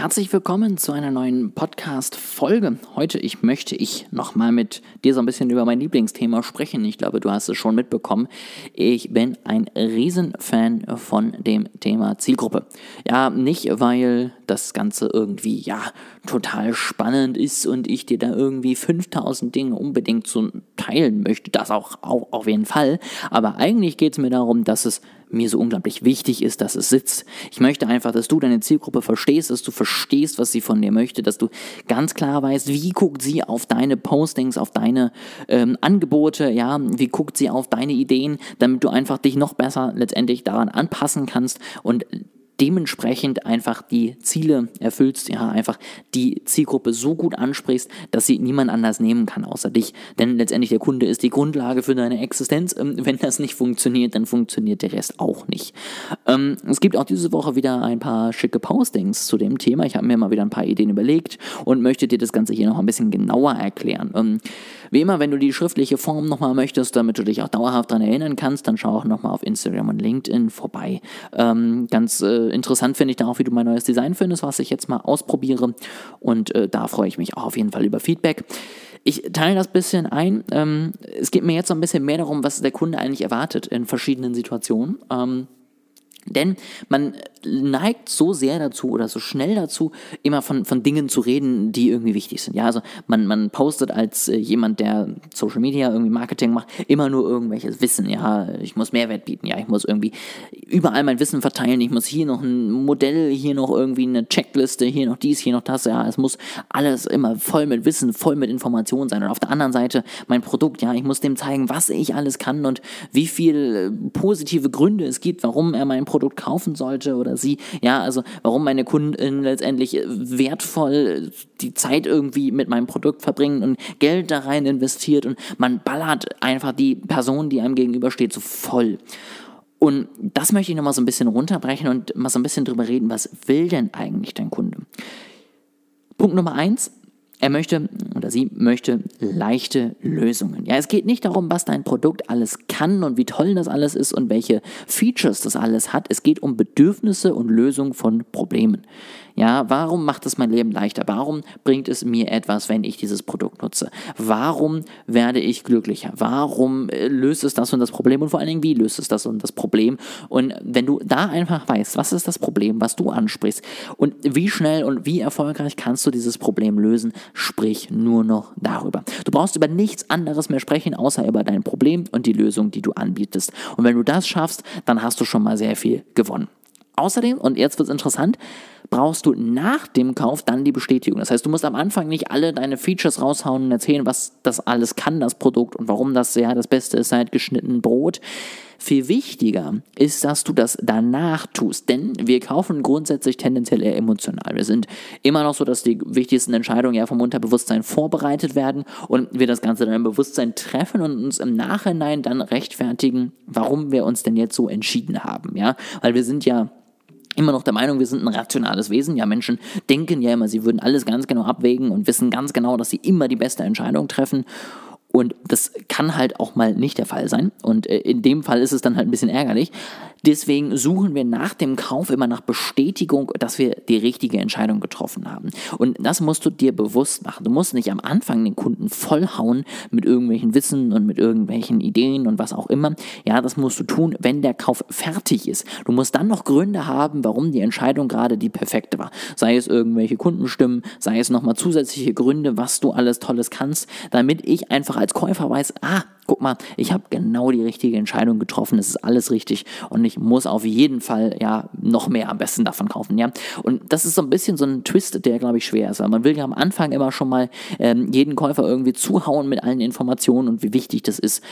Herzlich willkommen zu einer neuen Podcast-Folge. Heute ich möchte ich nochmal mit dir so ein bisschen über mein Lieblingsthema sprechen. Ich glaube, du hast es schon mitbekommen. Ich bin ein Riesenfan von dem Thema Zielgruppe. Ja, nicht, weil das Ganze irgendwie, ja, total spannend ist und ich dir da irgendwie 5000 Dinge unbedingt zu teilen möchte. Das auch, auch auf jeden Fall. Aber eigentlich geht es mir darum, dass es mir so unglaublich wichtig ist, dass es sitzt. Ich möchte einfach, dass du deine Zielgruppe verstehst, dass du verstehst, was sie von dir möchte, dass du ganz klar weißt, wie guckt sie auf deine Postings, auf deine ähm, Angebote, ja, wie guckt sie auf deine Ideen, damit du einfach dich noch besser letztendlich daran anpassen kannst und dementsprechend einfach die Ziele erfüllst, ja, einfach die Zielgruppe so gut ansprichst, dass sie niemand anders nehmen kann außer dich. Denn letztendlich der Kunde ist die Grundlage für deine Existenz. Ähm, wenn das nicht funktioniert, dann funktioniert der Rest auch nicht. Ähm, es gibt auch diese Woche wieder ein paar schicke Postings zu dem Thema. Ich habe mir mal wieder ein paar Ideen überlegt und möchte dir das Ganze hier noch ein bisschen genauer erklären. Ähm, wie immer, wenn du die schriftliche Form nochmal möchtest, damit du dich auch dauerhaft daran erinnern kannst, dann schau auch nochmal auf Instagram und LinkedIn vorbei. ganz äh, interessant finde ich da auch, wie du mein neues Design findest, was ich jetzt mal ausprobiere. Und äh, da freue ich mich auch auf jeden Fall über Feedback. Ich teile das ein bisschen ein. Ähm, es geht mir jetzt so ein bisschen mehr darum, was der Kunde eigentlich erwartet in verschiedenen Situationen. Ähm, denn man neigt so sehr dazu oder so schnell dazu, immer von, von Dingen zu reden, die irgendwie wichtig sind. Ja, also man, man postet als äh, jemand, der Social Media irgendwie Marketing macht, immer nur irgendwelches Wissen. Ja, ich muss Mehrwert bieten. Ja, ich muss irgendwie überall mein Wissen verteilen. Ich muss hier noch ein Modell, hier noch irgendwie eine Checkliste, hier noch dies, hier noch das. Ja, es muss alles immer voll mit Wissen, voll mit Informationen sein. Und auf der anderen Seite mein Produkt. Ja, ich muss dem zeigen, was ich alles kann und wie viele positive Gründe es gibt, warum er mein Produkt kaufen sollte oder sie. Ja, also warum meine Kunden letztendlich wertvoll die Zeit irgendwie mit meinem Produkt verbringen und Geld da rein investiert und man ballert einfach die Person, die einem gegenübersteht, so voll. Und das möchte ich nochmal so ein bisschen runterbrechen und mal so ein bisschen drüber reden, was will denn eigentlich dein Kunde? Punkt Nummer eins, er möchte oder sie möchte leichte Lösungen. Ja, es geht nicht darum, was dein Produkt alles kann und wie toll das alles ist und welche Features das alles hat. Es geht um Bedürfnisse und Lösungen von Problemen. Ja, warum macht es mein Leben leichter? Warum bringt es mir etwas, wenn ich dieses Produkt nutze? Warum werde ich glücklicher? Warum äh, löst es das und das Problem? Und vor allen Dingen, wie löst es das und das Problem? Und wenn du da einfach weißt, was ist das Problem, was du ansprichst und wie schnell und wie erfolgreich kannst du dieses Problem lösen, sprich nur noch darüber. Du brauchst über nichts anderes mehr sprechen, außer über dein Problem und die Lösung, die du anbietest. Und wenn du das schaffst, dann hast du schon mal sehr viel gewonnen. Außerdem, und jetzt wird es interessant, brauchst du nach dem Kauf dann die Bestätigung. Das heißt, du musst am Anfang nicht alle deine Features raushauen und erzählen, was das alles kann, das Produkt und warum das ja das Beste ist seit geschnitten Brot. Viel wichtiger ist, dass du das danach tust, denn wir kaufen grundsätzlich tendenziell eher emotional. Wir sind immer noch so, dass die wichtigsten Entscheidungen ja vom Unterbewusstsein vorbereitet werden und wir das Ganze dann im Bewusstsein treffen und uns im Nachhinein dann rechtfertigen, warum wir uns denn jetzt so entschieden haben, ja, weil wir sind ja immer noch der Meinung, wir sind ein rationales Wesen. Ja, Menschen denken ja immer, sie würden alles ganz genau abwägen und wissen ganz genau, dass sie immer die beste Entscheidung treffen. Und das kann halt auch mal nicht der Fall sein. Und äh, in dem Fall ist es dann halt ein bisschen ärgerlich. Deswegen suchen wir nach dem Kauf immer nach Bestätigung, dass wir die richtige Entscheidung getroffen haben. Und das musst du dir bewusst machen. Du musst nicht am Anfang den Kunden vollhauen mit irgendwelchen Wissen und mit irgendwelchen Ideen und was auch immer. Ja, das musst du tun, wenn der Kauf fertig ist. Du musst dann noch Gründe haben, warum die Entscheidung gerade die perfekte war. Sei es irgendwelche Kundenstimmen, sei es nochmal zusätzliche Gründe, was du alles Tolles kannst, damit ich einfach als Käufer weiß, ah, guck mal, ich habe genau die richtige Entscheidung getroffen, es ist alles richtig und ich muss auf jeden Fall ja noch mehr am besten davon kaufen, ja. Und das ist so ein bisschen so ein Twist, der glaube ich schwer ist, weil man will ja am Anfang immer schon mal ähm, jeden Käufer irgendwie zuhauen mit allen Informationen und wie wichtig das ist.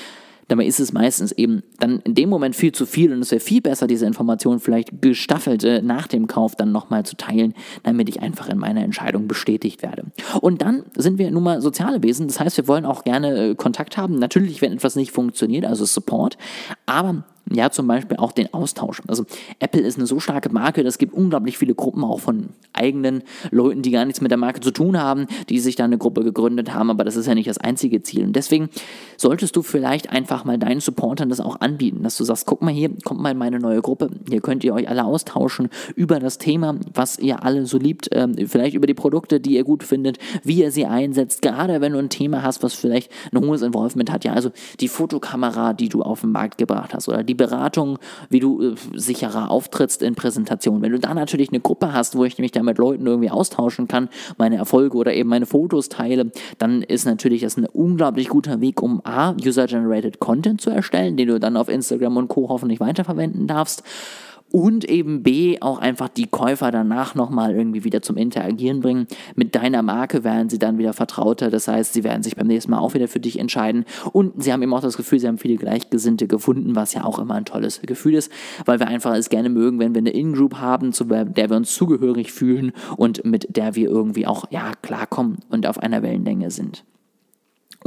Dabei ist es meistens eben dann in dem Moment viel zu viel und es wäre viel besser, diese Informationen vielleicht gestaffelt äh, nach dem Kauf dann nochmal zu teilen, damit ich einfach in meiner Entscheidung bestätigt werde. Und dann sind wir nun mal soziale Wesen, das heißt, wir wollen auch gerne äh, Kontakt haben. Natürlich, wenn etwas nicht funktioniert, also Support, aber Ja, zum Beispiel auch den Austausch. Also Apple ist eine so starke Marke, das gibt unglaublich viele Gruppen auch von eigenen Leuten, die gar nichts mit der Marke zu tun haben, die sich da eine Gruppe gegründet haben, aber das ist ja nicht das einzige Ziel. Und deswegen solltest du vielleicht einfach mal deinen Supportern das auch anbieten, dass du sagst, guck mal hier, kommt mal in meine neue Gruppe, hier könnt ihr euch alle austauschen über das Thema, was ihr alle so liebt, ähm, vielleicht über die Produkte, die ihr gut findet, wie ihr sie einsetzt, gerade wenn du ein Thema hast, was vielleicht ein hohes Involvement hat, ja, also die Fotokamera, die du auf den Markt gebracht hast oder die Beratung, wie du äh, sicherer auftrittst in Präsentationen. Wenn du da natürlich eine Gruppe hast, wo ich mich da mit Leuten irgendwie austauschen kann, meine Erfolge oder eben meine Fotos teile, dann ist natürlich das ein unglaublich guter Weg, um A, User-Generated Content zu erstellen, den du dann auf Instagram und Co. hoffentlich weiterverwenden darfst und eben B, auch einfach die Käufer danach nochmal irgendwie wieder zum Interagieren bringen. Mit deiner Marke werden sie dann wieder vertrauter, das heißt, sie werden sich beim nächsten Mal auch wieder für dich entscheiden und sie haben eben auch das Gefühl, sie haben viele Gleichgesinnte gefunden, was ja auch immer ein tolles Gefühl ist, weil wir einfach es gerne mögen, wenn wir eine In-Group haben, zu der wir uns zugehörig fühlen und mit der wir irgendwie auch, ja, klarkommen und auf einer Wellenlänge sind.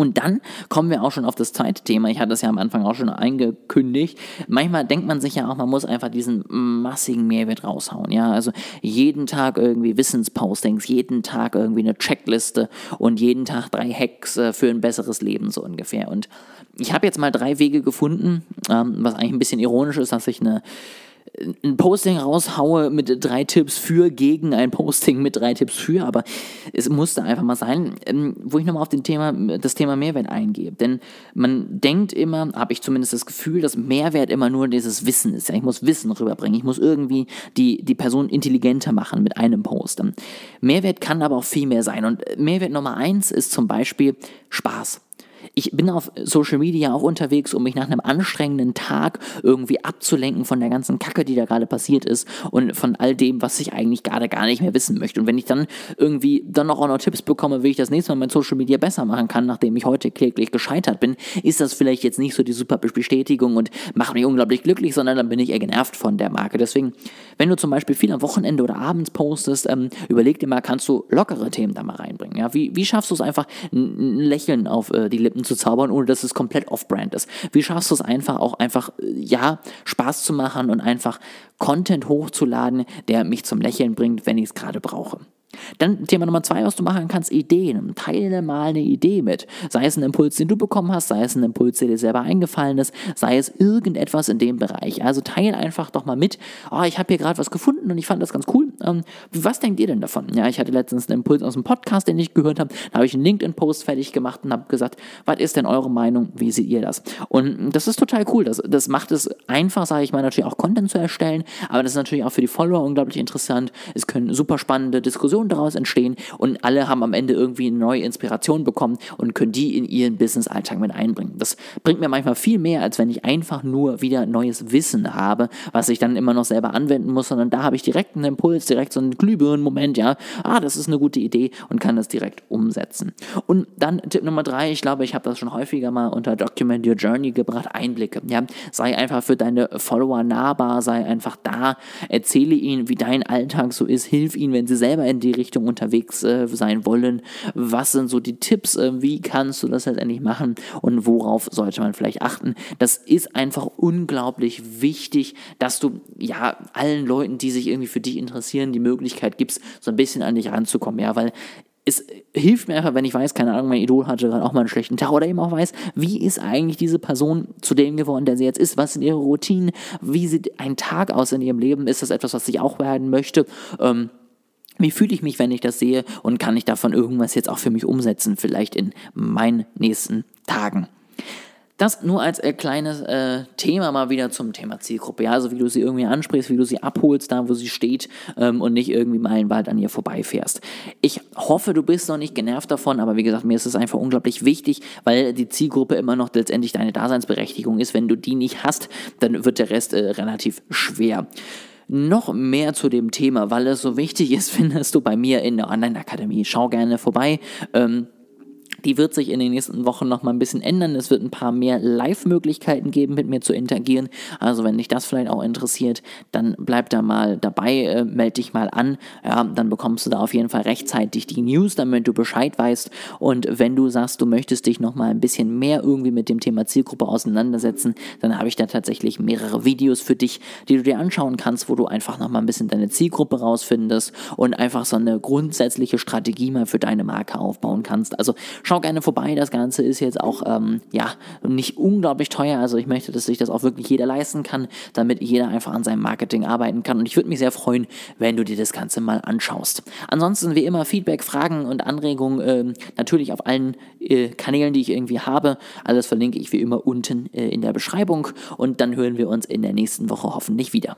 Und dann kommen wir auch schon auf das zweite Thema. Ich hatte das ja am Anfang auch schon eingekündigt. Manchmal denkt man sich ja auch, man muss einfach diesen massigen Mehrwert raushauen. Ja, also jeden Tag irgendwie Wissenspostings, jeden Tag irgendwie eine Checkliste und jeden Tag drei Hacks äh, für ein besseres Leben so ungefähr. Und ich habe jetzt mal drei Wege gefunden, ähm, was eigentlich ein bisschen ironisch ist, dass ich eine ein Posting raushaue mit drei Tipps für gegen ein Posting mit drei Tipps für, aber es musste einfach mal sein, ähm, wo ich nochmal auf den Thema, das Thema Mehrwert eingehe. Denn man denkt immer, habe ich zumindest das Gefühl, dass Mehrwert immer nur dieses Wissen ist. Ja, ich muss Wissen rüberbringen, ich muss irgendwie die, die Person intelligenter machen mit einem Post. Mehrwert kann aber auch viel mehr sein. Und Mehrwert Nummer eins ist zum Beispiel Spaß. Ich bin auf Social Media auch unterwegs, um mich nach einem anstrengenden Tag irgendwie abzulenken von der ganzen Kacke, die da gerade passiert ist und von all dem, was ich eigentlich gerade gar nicht mehr wissen möchte. Und wenn ich dann irgendwie dann noch auch noch Tipps bekomme, wie ich das nächste Mal mein Social Media besser machen kann, nachdem ich heute kläglich gescheitert bin, ist das vielleicht jetzt nicht so die super Bestätigung und macht mich unglaublich glücklich, sondern dann bin ich eher genervt von der Marke. Deswegen, wenn du zum Beispiel viel am Wochenende oder abends postest, ähm, überleg dir mal, kannst du lockere Themen da mal reinbringen. Ja? Wie, wie schaffst du es einfach, ein Lächeln auf äh, die Lippen Lippen zu zaubern, ohne dass es komplett off-brand ist? Wie schaffst du es einfach auch einfach, ja, Spaß zu machen und einfach Content hochzuladen, der mich zum Lächeln bringt, wenn ich es gerade brauche? Dann Thema Nummer zwei, was du machen kannst, Ideen. Teile mal eine Idee mit. Sei es ein Impuls, den du bekommen hast, sei es ein Impuls, der dir selber eingefallen ist, sei es irgendetwas in dem Bereich. Also teile einfach doch mal mit, oh, ich habe hier gerade was gefunden und ich fand das ganz cool. Ähm, was denkt ihr denn davon? Ja, ich hatte letztens einen Impuls aus dem Podcast, den ich gehört habe. Da habe ich einen LinkedIn-Post fertig gemacht und habe gesagt, was ist denn eure Meinung? Wie seht ihr das? Und das ist total cool. Das, das macht es einfach, sage ich mal, natürlich auch Content zu erstellen, aber das ist natürlich auch für die Follower unglaublich interessant. Es können super spannende Diskussionen Inspirationen daraus entstehen und alle haben am Ende irgendwie eine neue Inspiration bekommen und können die in ihren Business-Alltag mit einbringen. Das bringt mir manchmal viel mehr, als wenn ich einfach nur wieder neues Wissen habe, was ich dann immer noch selber anwenden muss, sondern da habe ich direkt einen Impuls, direkt so einen Glühbirnen-Moment, ja, ah, das ist eine gute Idee und kann das direkt umsetzen. Und dann Tipp Nummer drei, ich glaube, ich habe das schon häufiger mal unter Document Your Journey gebracht, Einblicke, ja, sei einfach für deine Follower nahbar, sei einfach da, erzähle ihnen, wie dein Alltag so ist, hilf ihnen, wenn sie selber in die die Richtung unterwegs äh, sein wollen. Was sind so die Tipps? Äh, wie kannst du das letztendlich machen? Und worauf sollte man vielleicht achten? Das ist einfach unglaublich wichtig, dass du ja allen Leuten, die sich irgendwie für dich interessieren, die Möglichkeit gibst, so ein bisschen an dich ranzukommen. Ja, weil es hilft mir einfach, wenn ich weiß, keine Ahnung, mein Idol hatte gerade auch mal einen schlechten Tag oder eben auch weiß, wie ist eigentlich diese Person zu dem geworden, der sie jetzt ist? Was sind ihre Routinen? Wie sieht ein Tag aus in ihrem Leben? Ist das etwas, was ich auch werden möchte? Ähm, wie fühle ich mich, wenn ich das sehe und kann ich davon irgendwas jetzt auch für mich umsetzen, vielleicht in meinen nächsten Tagen? Das nur als äh, kleines äh, Thema mal wieder zum Thema Zielgruppe. Ja, also wie du sie irgendwie ansprichst, wie du sie abholst, da wo sie steht ähm, und nicht irgendwie meilenweit an ihr vorbeifährst. Ich hoffe, du bist noch nicht genervt davon, aber wie gesagt, mir ist es einfach unglaublich wichtig, weil die Zielgruppe immer noch letztendlich deine Daseinsberechtigung ist. Wenn du die nicht hast, dann wird der Rest äh, relativ schwer noch mehr zu dem Thema, weil es so wichtig ist, findest du bei mir in der Online-Akademie. Schau gerne vorbei. Ähm, Die wird sich in den nächsten Wochen noch mal ein bisschen ändern. Es wird ein paar mehr Live-Möglichkeiten geben, mit mir zu interagieren. Also wenn dich das vielleicht auch interessiert, dann bleib da mal dabei, äh, melde dich mal an. Ja, dann bekommst du da auf jeden Fall rechtzeitig die News, damit du Bescheid weißt. Und wenn du sagst, du möchtest dich noch mal ein bisschen mehr irgendwie mit dem Thema Zielgruppe auseinandersetzen, dann habe ich da tatsächlich mehrere Videos für dich, die du dir anschauen kannst, wo du einfach noch mal ein bisschen deine Zielgruppe rausfindest und einfach so eine grundsätzliche Strategie mal für deine Marke aufbauen kannst. Also Schau gerne vorbei. Das Ganze ist jetzt auch ähm, ja nicht unglaublich teuer. Also ich möchte, dass sich das auch wirklich jeder leisten kann, damit jeder einfach an seinem Marketing arbeiten kann. Und ich würde mich sehr freuen, wenn du dir das Ganze mal anschaust. Ansonsten wie immer Feedback, Fragen und Anregungen ähm, natürlich auf allen äh, Kanälen, die ich irgendwie habe. Alles verlinke ich wie immer unten äh, in der Beschreibung. Und dann hören wir uns in der nächsten Woche hoffentlich wieder.